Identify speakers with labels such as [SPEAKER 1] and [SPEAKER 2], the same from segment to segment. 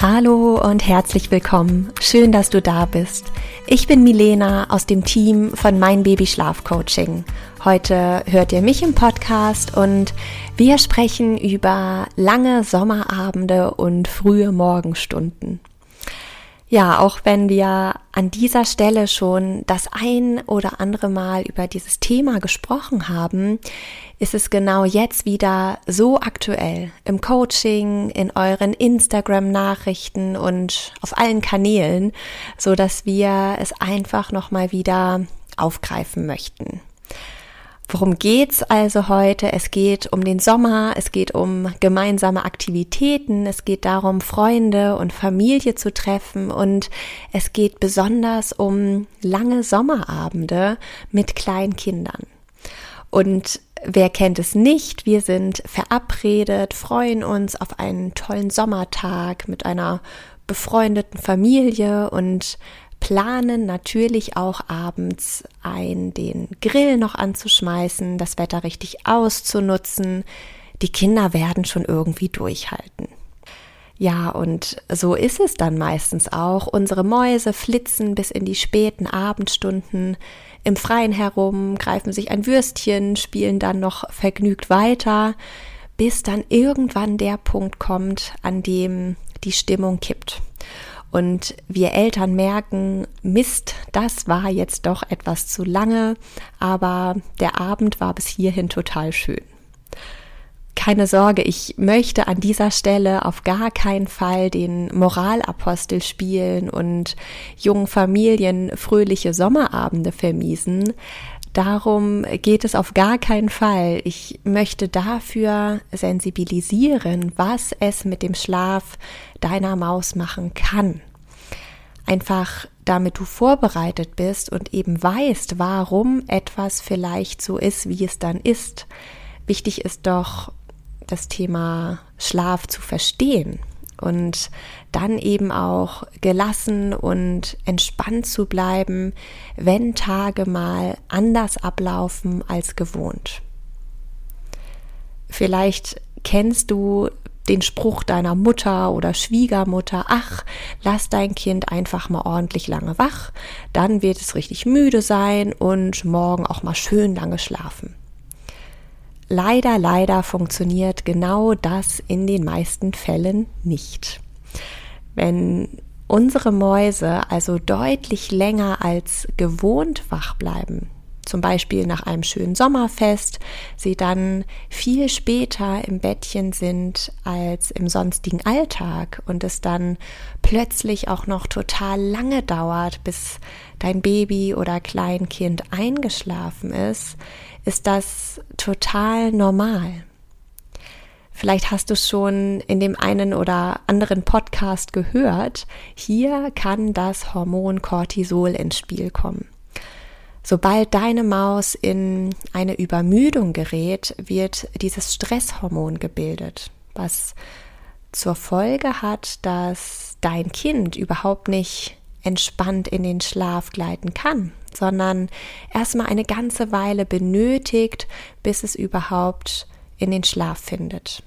[SPEAKER 1] Hallo und herzlich willkommen. Schön, dass du da bist. Ich bin Milena aus dem Team von Mein Baby Schlaf Coaching. Heute hört ihr mich im Podcast und wir sprechen über lange Sommerabende und frühe Morgenstunden. Ja, auch wenn wir an dieser Stelle schon das ein oder andere Mal über dieses Thema gesprochen haben, ist es genau jetzt wieder so aktuell im Coaching, in euren Instagram-Nachrichten und auf allen Kanälen, so dass wir es einfach nochmal wieder aufgreifen möchten. Worum geht's also heute? Es geht um den Sommer, es geht um gemeinsame Aktivitäten, es geht darum, Freunde und Familie zu treffen und es geht besonders um lange Sommerabende mit kleinen Kindern. Und wer kennt es nicht? Wir sind verabredet, freuen uns auf einen tollen Sommertag mit einer befreundeten Familie und planen natürlich auch abends ein, den Grill noch anzuschmeißen, das Wetter richtig auszunutzen. Die Kinder werden schon irgendwie durchhalten. Ja, und so ist es dann meistens auch. Unsere Mäuse flitzen bis in die späten Abendstunden im Freien herum, greifen sich ein Würstchen, spielen dann noch vergnügt weiter, bis dann irgendwann der Punkt kommt, an dem die Stimmung kippt und wir Eltern merken, Mist, das war jetzt doch etwas zu lange, aber der Abend war bis hierhin total schön. Keine Sorge, ich möchte an dieser Stelle auf gar keinen Fall den Moralapostel spielen und jungen Familien fröhliche Sommerabende vermiesen. Darum geht es auf gar keinen Fall. Ich möchte dafür sensibilisieren, was es mit dem Schlaf deiner Maus machen kann. Einfach damit du vorbereitet bist und eben weißt, warum etwas vielleicht so ist, wie es dann ist. Wichtig ist doch, das Thema Schlaf zu verstehen und dann eben auch gelassen und entspannt zu bleiben, wenn Tage mal anders ablaufen als gewohnt. Vielleicht kennst du den Spruch deiner Mutter oder Schwiegermutter, ach, lass dein Kind einfach mal ordentlich lange wach, dann wird es richtig müde sein und morgen auch mal schön lange schlafen. Leider, leider funktioniert genau das in den meisten Fällen nicht. Wenn unsere Mäuse also deutlich länger als gewohnt wach bleiben, zum Beispiel nach einem schönen Sommerfest, sie dann viel später im Bettchen sind als im sonstigen Alltag und es dann plötzlich auch noch total lange dauert, bis dein Baby oder Kleinkind eingeschlafen ist, ist das total normal. Vielleicht hast du es schon in dem einen oder anderen Podcast gehört. Hier kann das Hormon Cortisol ins Spiel kommen. Sobald deine Maus in eine Übermüdung gerät, wird dieses Stresshormon gebildet, was zur Folge hat, dass dein Kind überhaupt nicht entspannt in den Schlaf gleiten kann, sondern erstmal eine ganze Weile benötigt, bis es überhaupt in den Schlaf findet.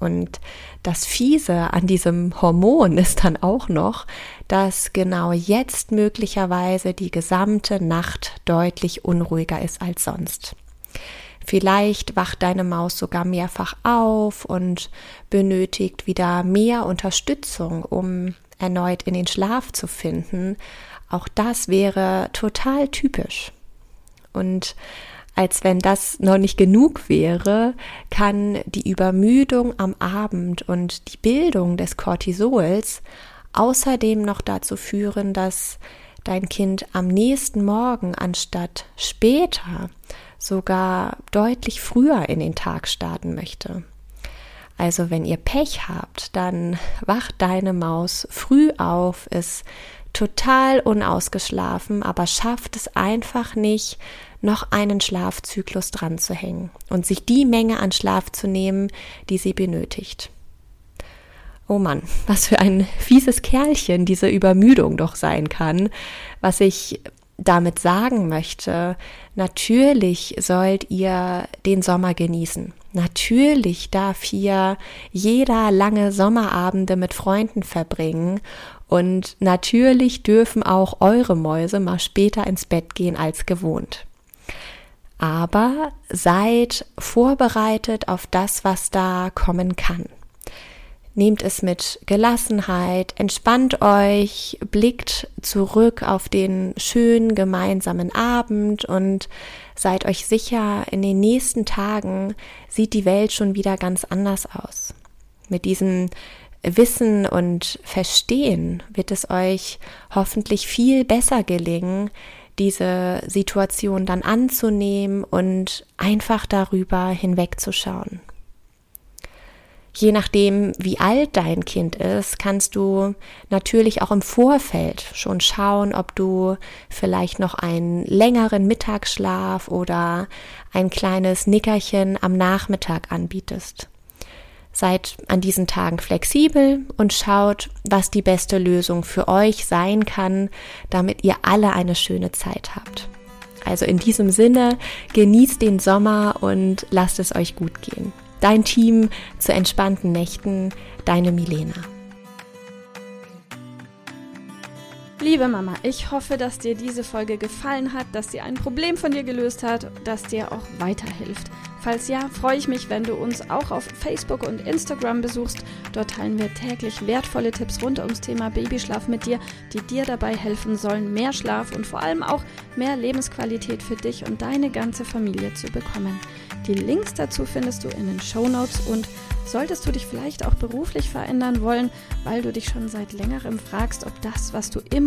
[SPEAKER 1] Und das Fiese an diesem Hormon ist dann auch noch, dass genau jetzt möglicherweise die gesamte Nacht deutlich unruhiger ist als sonst. Vielleicht wacht deine Maus sogar mehrfach auf und benötigt wieder mehr Unterstützung, um erneut in den Schlaf zu finden. Auch das wäre total typisch. Und als wenn das noch nicht genug wäre, kann die Übermüdung am Abend und die Bildung des Cortisols außerdem noch dazu führen, dass dein Kind am nächsten Morgen anstatt später sogar deutlich früher in den Tag starten möchte. Also wenn ihr Pech habt, dann wacht deine Maus früh auf, ist total unausgeschlafen, aber schafft es einfach nicht, noch einen Schlafzyklus dran zu hängen und sich die Menge an Schlaf zu nehmen, die sie benötigt. Oh Mann, was für ein fieses Kerlchen diese Übermüdung doch sein kann. Was ich damit sagen möchte, natürlich sollt ihr den Sommer genießen. Natürlich darf hier jeder lange Sommerabende mit Freunden verbringen und natürlich dürfen auch eure Mäuse mal später ins Bett gehen als gewohnt. Aber seid vorbereitet auf das, was da kommen kann. Nehmt es mit Gelassenheit, entspannt euch, blickt zurück auf den schönen gemeinsamen Abend und seid euch sicher, in den nächsten Tagen sieht die Welt schon wieder ganz anders aus. Mit diesem Wissen und Verstehen wird es euch hoffentlich viel besser gelingen, diese Situation dann anzunehmen und einfach darüber hinwegzuschauen. Je nachdem, wie alt dein Kind ist, kannst du natürlich auch im Vorfeld schon schauen, ob du vielleicht noch einen längeren Mittagsschlaf oder ein kleines Nickerchen am Nachmittag anbietest. Seid an diesen Tagen flexibel und schaut, was die beste Lösung für euch sein kann, damit ihr alle eine schöne Zeit habt. Also in diesem Sinne, genießt den Sommer und lasst es euch gut gehen. Dein Team zu entspannten Nächten, deine Milena.
[SPEAKER 2] Liebe Mama, ich hoffe, dass dir diese Folge gefallen hat, dass sie ein Problem von dir gelöst hat, dass dir auch weiterhilft. Falls ja, freue ich mich, wenn du uns auch auf Facebook und Instagram besuchst. Dort teilen wir täglich wertvolle Tipps rund ums Thema Babyschlaf mit dir, die dir dabei helfen sollen, mehr Schlaf und vor allem auch mehr Lebensqualität für dich und deine ganze Familie zu bekommen. Die Links dazu findest du in den Show Notes und solltest du dich vielleicht auch beruflich verändern wollen, weil du dich schon seit längerem fragst, ob das, was du im